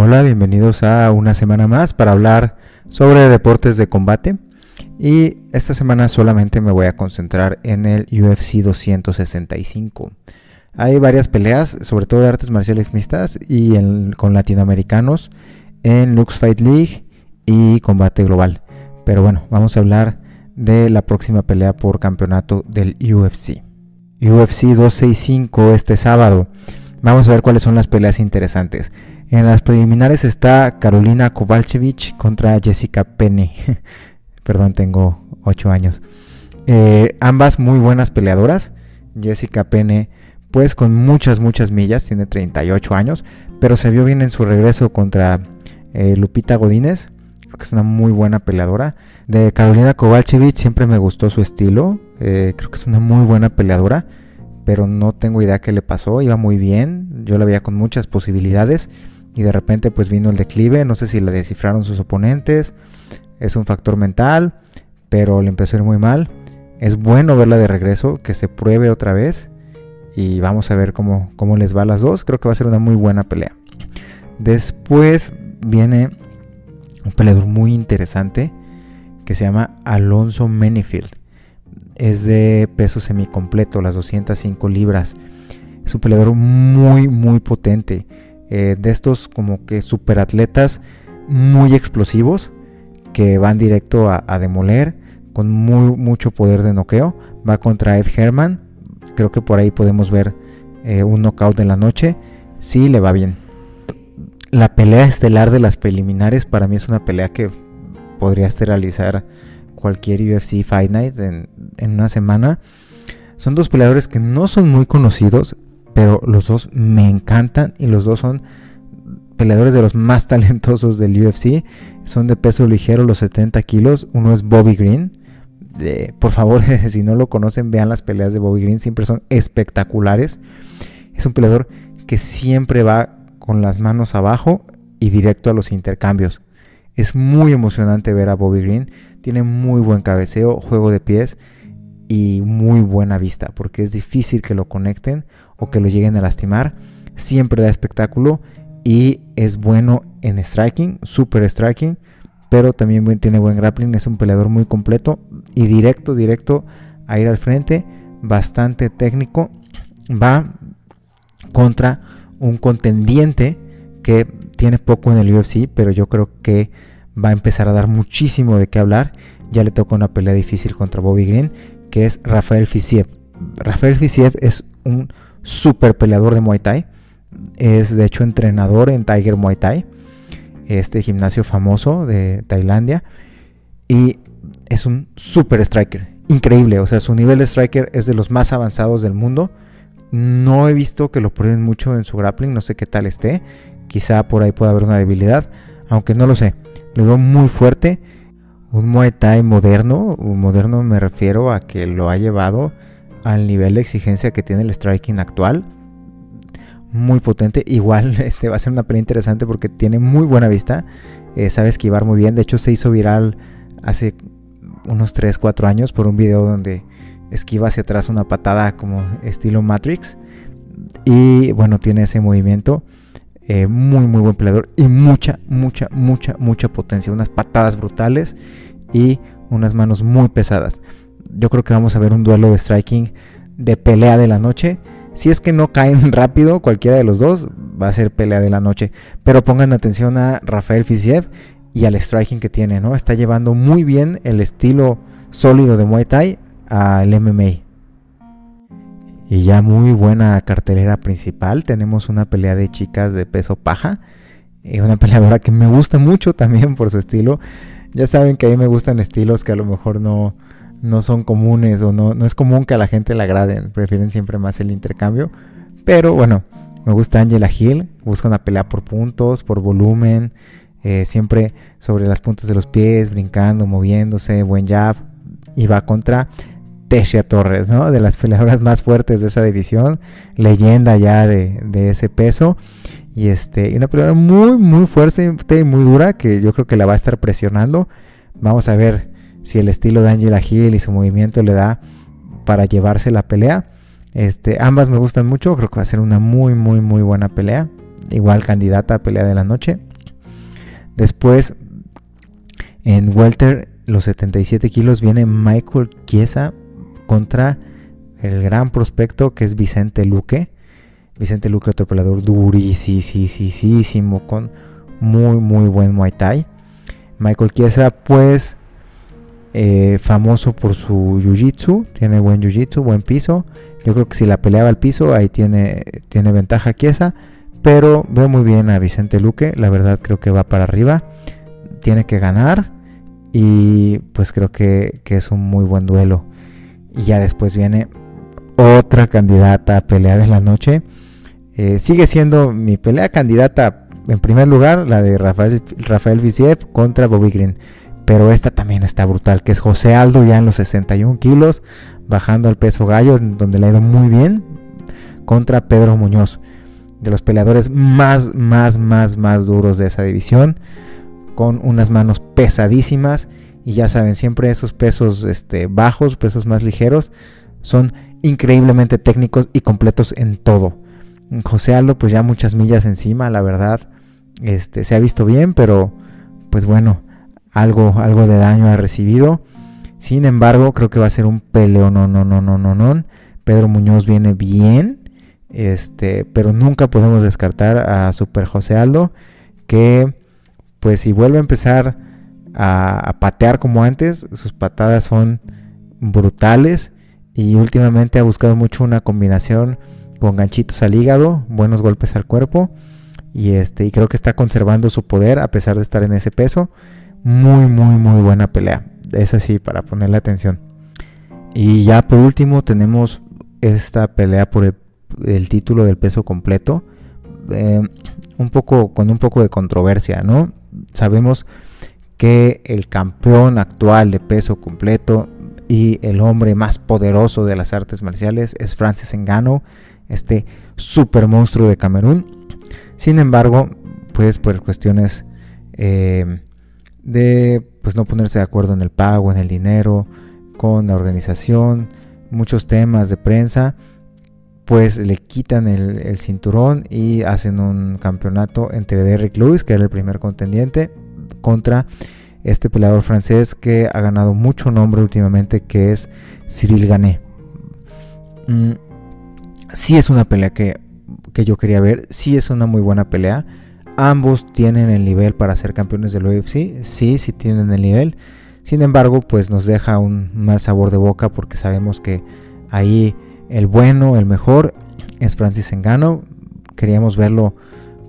Hola, bienvenidos a una semana más para hablar sobre deportes de combate. Y esta semana solamente me voy a concentrar en el UFC 265. Hay varias peleas, sobre todo de artes marciales mixtas y con latinoamericanos en Lux Fight League y Combate Global. Pero bueno, vamos a hablar de la próxima pelea por campeonato del UFC. UFC 265 este sábado. Vamos a ver cuáles son las peleas interesantes. En las preliminares está Carolina Kovalchevich contra Jessica Penne. Perdón, tengo 8 años. Eh, ambas muy buenas peleadoras. Jessica Penne, pues con muchas, muchas millas, tiene 38 años, pero se vio bien en su regreso contra eh, Lupita Godínez. Que es una muy buena peleadora. De Carolina Kovalchevich siempre me gustó su estilo. Eh, creo que es una muy buena peleadora, pero no tengo idea qué le pasó. Iba muy bien, yo la veía con muchas posibilidades y de repente pues vino el declive, no sé si la descifraron sus oponentes, es un factor mental, pero le empezó a ir muy mal. Es bueno verla de regreso, que se pruebe otra vez y vamos a ver cómo, cómo les va a las dos, creo que va a ser una muy buena pelea. Después viene un peleador muy interesante que se llama Alonso Menifield. Es de peso semicompleto, las 205 libras. Es un peleador muy, muy potente. Eh, de estos como que superatletas muy explosivos que van directo a, demoler con muy, mucho poder de noqueo. Va contra Ed Herman. Creo que por ahí podemos ver eh, un knockout en la noche. Sí, le va bien. La pelea estelar de las preliminares para mí es una pelea que podría realizar cualquier UFC Fight Night en, en una semana. Son dos peleadores que no son muy conocidos, pero los dos me encantan y los dos son peleadores de los más talentosos del UFC. Son de peso ligero, los 70 kilos. Uno es Bobby Green. por favor, si no lo conocen, vean las peleas de Bobby Green. Siempre son espectaculares. Es un peleador que siempre va con las manos abajo y directo a los intercambios. Es muy emocionante ver a Bobby Green. Tiene muy buen cabeceo, juego de pies y muy buena vista, porque es difícil que lo conecten o que lo lleguen a lastimar. Siempre da espectáculo y es bueno en striking, super striking, pero también tiene buen grappling, es un peleador muy completo y directo, directo a ir al frente, bastante técnico. Va contra un contendiente que tiene poco en el UFC, pero yo creo que va a empezar a dar muchísimo de qué hablar. Ya le toca una pelea difícil contra Bobby Green, que es Rafael Fisiev. Rafael Fisiev es un super peleador de Muay Thai. Es de hecho entrenador en Tiger Muay Thai, este gimnasio famoso de Tailandia. Y es un super striker. Increíble, o sea, su nivel de striker es de los más avanzados del mundo. No he visto que lo prueben mucho en su grappling, no sé qué tal esté. Quizá por ahí pueda haber una debilidad, aunque no lo sé. Lo veo muy fuerte un Muay Thai moderno, moderno me refiero a que lo ha llevado al nivel de exigencia que tiene el striking actual. Muy potente. Igual este va a ser una pelea interesante porque tiene muy buena vista. Eh, sabe esquivar muy bien. De hecho se hizo viral hace unos 3, 4 años por un video donde esquiva hacia atrás una patada como estilo Matrix. Y bueno, tiene ese movimiento. Eh, muy, muy buen peleador y mucha, mucha, mucha, mucha potencia. Unas patadas brutales y unas manos muy pesadas. Yo creo que vamos a ver un duelo de striking de pelea de la noche. Si es que no caen rápido cualquiera de los dos, va a ser pelea de la noche. Pero pongan atención a Rafael Fiziev y al striking que tiene, ¿no? Está llevando muy bien el estilo sólido de Muay Thai al MMA. Y ya muy buena cartelera principal. Tenemos una pelea de chicas de peso paja. Y una peleadora que me gusta mucho también por su estilo. Ya saben que a mí me gustan estilos que a lo mejor no, no son comunes o no, no es común que a la gente le agraden. Prefieren siempre más el intercambio. Pero bueno, me gusta Angela Hill. Busca una pelea por puntos, por volumen. Eh, siempre sobre las puntas de los pies, brincando, moviéndose, buen jab. Y va contra Tesia Torres, ¿no? De las peleadoras más fuertes de esa división, leyenda ya de, ese peso. Y este, una peleadora muy, muy fuerte y muy dura que yo creo que la va a estar presionando. Vamos a ver si el estilo de Angela Hill y su movimiento le da para llevarse la pelea. Este, ambas me gustan mucho, creo que va a ser una muy, muy, muy buena pelea. Igual candidata a pelea de la noche. Después, en Welter, los 77 kilos, viene Michael Chiesa contra el gran prospecto que es Vicente Luque. Vicente Luque, otro peleador durísimo, con muy, muy buen Muay Thai. Michael Chiesa, pues, eh, famoso por su jiu-jitsu, tiene buen jiu-jitsu, buen piso. Yo creo que si la peleaba al piso, ahí tiene, tiene ventaja Chiesa. Pero veo muy bien a Vicente Luque, la verdad creo que va para arriba. Tiene que ganar y pues creo que, es un muy buen duelo. Y ya después viene otra candidata a pelea de la noche. Eh, sigue siendo mi pelea candidata en primer lugar, la de Rafael, Rafael contra Bobby Green. Pero esta también está brutal, que es José Aldo ya en los 61 kilos, bajando al peso gallo, donde le ha ido muy bien, contra Pedro Muñoz de los peleadores más, más, más, más duros de esa división, con unas manos pesadísimas. Y ya saben, siempre esos pesos este, bajos, pesos más ligeros, son increíblemente técnicos y completos en todo. José Aldo, pues ya muchas millas encima, la verdad. Este, se ha visto bien, pero pues bueno, algo, algo de daño ha recibido. Sin embargo, creo que va a ser un peleo, no, no, no, no, no, no. Pedro Muñoz viene bien. Este, pero nunca podemos descartar a Super José Aldo, que pues si vuelve a empezar a, patear como antes, sus patadas son brutales y últimamente ha buscado mucho una combinación con ganchitos al hígado, buenos golpes al cuerpo y este y creo que está conservando su poder a pesar de estar en ese peso. Muy muy muy buena pelea. Es así para ponerle atención. Y ya por último tenemos esta pelea por el título del peso completo, eh, un poco con un poco de controversia, ¿no? Sabemos que el campeón actual de peso completo y el hombre más poderoso de las artes marciales es Francis Ngannou, este super monstruo de Camerún. Sin embargo, pues por cuestiones eh, de pues no ponerse de acuerdo en el pago, en el dinero, con la organización, muchos temas de prensa, pues le quitan el, cinturón y hacen un campeonato entre Derrick Lewis, que era el primer contendiente, contra este peleador francés que ha ganado mucho nombre últimamente, que es Cyril Gané. Mm, sí es una pelea que, que, yo quería ver, sí es una muy buena pelea. Ambos tienen el nivel para ser campeones del UFC, sí, sí tienen el nivel. Sin embargo, pues nos deja un mal sabor de boca porque sabemos que ahí el bueno, el mejor es Francis Engano. Queríamos verlo,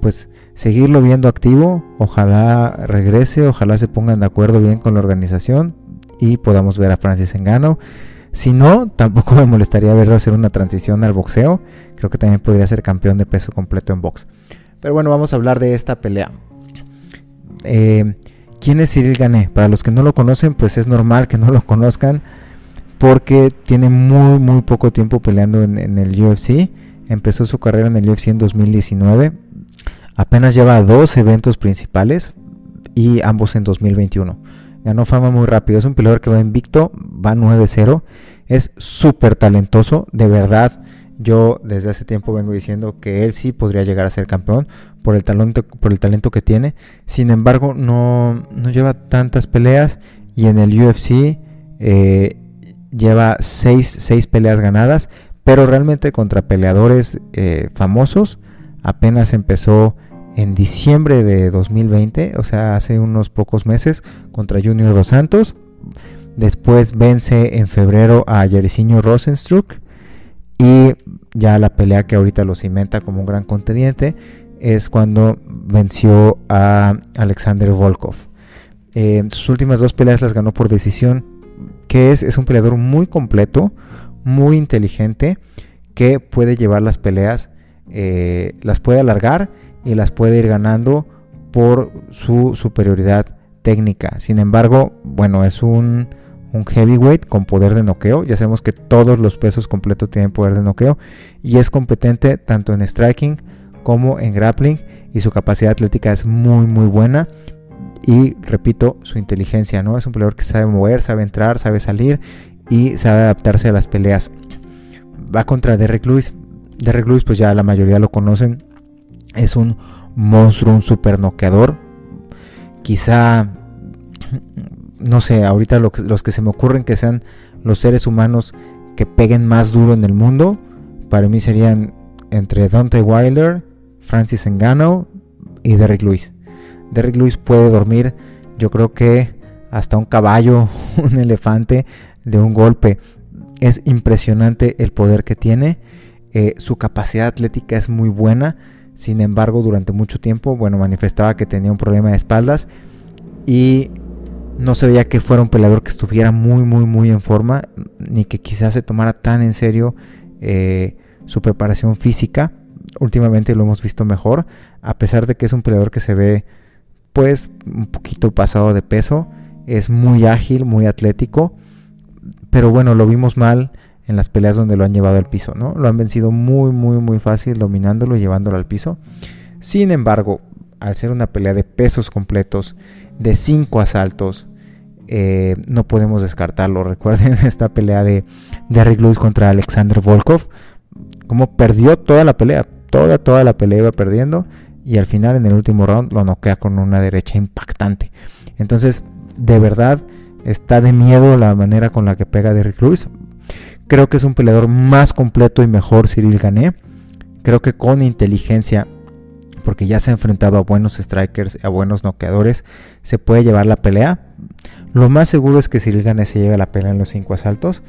pues seguirlo viendo activo. Ojalá regrese, ojalá se pongan de acuerdo bien con la organización y podamos ver a Francis Engano. Si no, tampoco me molestaría verlo hacer una transición al boxeo. Creo que también podría ser campeón de peso completo en box. Pero bueno, vamos a hablar de esta pelea. Eh, ¿Quién es Cyril Gané? Para los que no lo conocen, pues es normal que no lo conozcan porque tiene muy muy poco tiempo peleando en, el UFC. Empezó su carrera en el UFC en 2019. Apenas lleva dos eventos principales y ambos en 2021. Ganó fama muy rápido. Es un peleador que va invicto, va 9-0. Es súper talentoso, de verdad. Yo desde hace tiempo vengo diciendo que él sí podría llegar a ser campeón por el talento, que tiene. Sin embargo, no, no lleva tantas peleas y en el UFC eh, lleva 6 peleas ganadas, pero realmente contra peleadores eh, famosos apenas empezó en diciembre de 2020, o sea, hace unos pocos meses, contra Junior Dos Santos. Después vence en febrero a Jericino Rosenstruck. Y ya la pelea que ahorita lo cimenta como un gran contendiente es cuando venció a Alexander Volkov. Eh, sus últimas dos peleas las ganó por decisión que es, es un peleador muy completo, muy inteligente, que puede llevar las peleas, eh, las puede alargar y las puede ir ganando por su superioridad técnica. Sin embargo, bueno, es un, un, heavyweight con poder de noqueo. Ya sabemos que todos los pesos completos tienen poder de noqueo y es competente tanto en striking como en grappling y su capacidad atlética es muy muy buena y repito, su inteligencia, ¿no? Es un peleador que sabe mover, sabe entrar, sabe salir y sabe adaptarse a las peleas. Va contra Derek Lewis. Derek Lewis, pues ya la mayoría lo conocen. Es un monstruo, un super noqueador quizá, no sé, ahorita los que se me ocurren que sean los seres humanos que peguen más duro en el mundo, para mí serían entre Dante Wilder, Francis Ngannou y Derrick Lewis. Derrick Lewis puede dormir, yo creo que hasta un caballo, un elefante de un golpe. Es impresionante el poder que tiene. Eh, su capacidad atlética es muy buena. Sin embargo, durante mucho tiempo, bueno, manifestaba que tenía un problema de espaldas y no se veía que fuera un peleador que estuviera muy, muy, muy en forma, ni que quizás se tomara tan en serio eh, su preparación física. Últimamente lo hemos visto mejor, a pesar de que es un peleador que se ve, pues, un poquito pasado de peso. Es muy ágil, muy atlético, pero bueno, lo vimos mal en las peleas donde lo han llevado al piso, ¿no? Lo han vencido muy, muy, muy fácil dominándolo y llevándolo al piso. Sin embargo, al ser una pelea de pesos completos, de cinco asaltos, eh, no podemos descartarlo. Recuerden esta pelea de Derrick Lewis contra Alexander Volkov, como perdió toda la pelea, toda, toda la pelea iba perdiendo y al final en el último round lo noquea con una derecha impactante. Entonces, de verdad, está de miedo la manera con la que pega Derrick Lewis. Creo que es un peleador más completo y mejor Cyril Gané. Creo que con inteligencia, porque ya se ha enfrentado a buenos strikers, a buenos noqueadores, se puede llevar la pelea. Lo más seguro es que Cyril Gané se lleve la pelea en los cinco asaltos.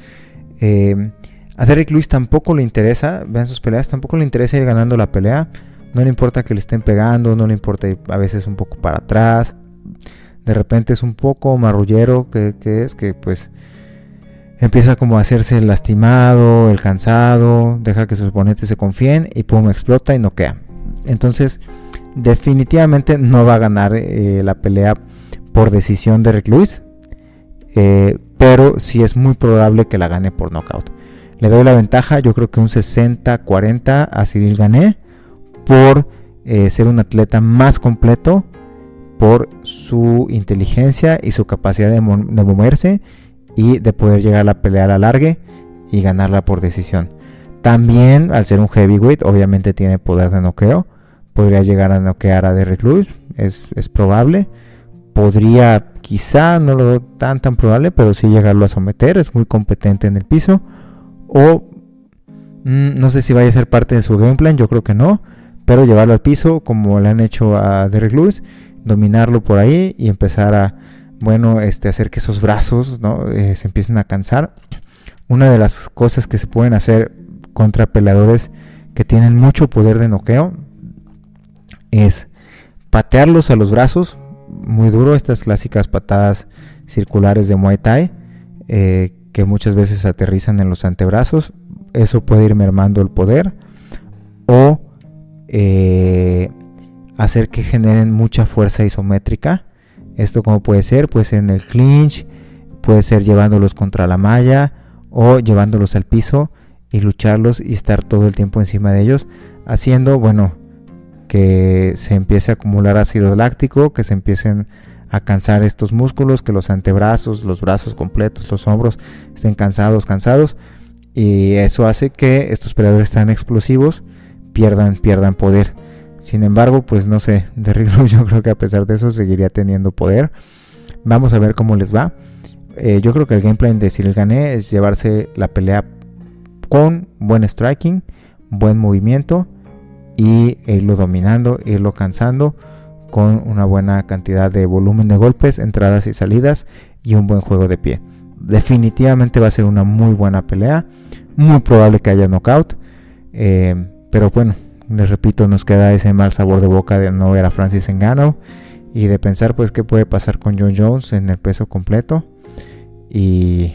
Eh, a Derrick Lewis tampoco le interesa, vean sus peleas, tampoco le interesa ir ganando la pelea. No le importa que le estén pegando, no le importa a veces un poco para atrás. De repente es un poco marrullero que es que pues empieza como a hacerse lastimado, el cansado, deja que sus oponentes se confíen y pum, explota y noquea. Entonces, definitivamente no va a ganar eh, la pelea por decisión de Rick Lewis, eh, pero sí es muy probable que la gane por knockout. Le doy la ventaja, yo creo que un 60-40 a Cyril Gané por eh, ser un atleta más completo, por su inteligencia y su capacidad de moverse y de poder llegar a la pelea a la largue y ganarla por decisión. También, al ser un heavyweight, obviamente tiene poder de noqueo. Podría llegar a noquear a Derrick Lewis, es, probable. Podría, quizá, no lo veo tan tan probable, pero sí llegarlo a someter. Es muy competente en el piso. O mm, no sé si vaya a ser parte de su game plan, yo creo que no. Pero llevarlo al piso, como le han hecho a Derrick Lewis, dominarlo por ahí y empezar a bueno, este, hacer que esos brazos ¿no? Eh, se empiecen a cansar. Una de las cosas que se pueden hacer contra peleadores que tienen mucho poder de noqueo es patearlos a los brazos muy duro, estas clásicas patadas circulares de Muay Thai eh, que muchas veces aterrizan en los antebrazos. Eso puede ir mermando el poder o eh, hacer que generen mucha fuerza isométrica esto como puede ser, pues en el clinch, puede ser llevándolos contra la malla o llevándolos al piso y lucharlos y estar todo el tiempo encima de ellos, haciendo, bueno, que se empiece a acumular ácido láctico, que se empiecen a cansar estos músculos, que los antebrazos, los brazos completos, los hombros estén cansados, cansados. Y eso hace que estos peleadores tan explosivos pierdan, pierdan poder. Sin embargo, pues no sé, Derrick Rose yo creo que a pesar de eso seguiría teniendo poder. Vamos a ver cómo les va. Eh, yo creo que el gameplay de Cyril Gané es llevarse la pelea con buen striking, buen movimiento y irlo dominando, irlo cansando con una buena cantidad de volumen de golpes, entradas y salidas y un buen juego de pie. Definitivamente va a ser una muy buena pelea, muy probable que haya knockout, eh, pero bueno, les repito, nos queda ese mal sabor de boca de no ver a Francis Engano y de pensar pues qué puede pasar con John Jones en el peso completo. Y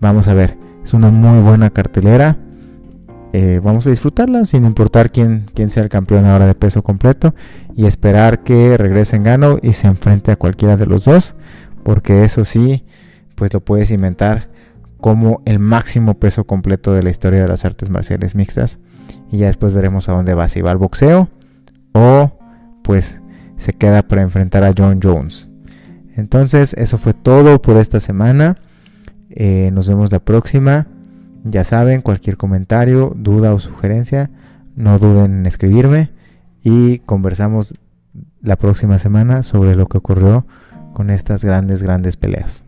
vamos a ver, es una muy buena cartelera. Eh, vamos a disfrutarla sin importar quién, quién sea el campeón ahora de peso completo y esperar que regrese Engano y se enfrente a cualquiera de los dos, porque eso sí, pues lo puedes inventar como el máximo peso completo de la historia de las artes marciales mixtas y ya después veremos a dónde va, si va al boxeo o pues se queda para enfrentar a John Jones. Entonces eso fue todo por esta semana. Eh, nos vemos la próxima. Ya saben, cualquier comentario, duda o sugerencia, no duden en escribirme y conversamos la próxima semana sobre lo que ocurrió con estas grandes, grandes peleas.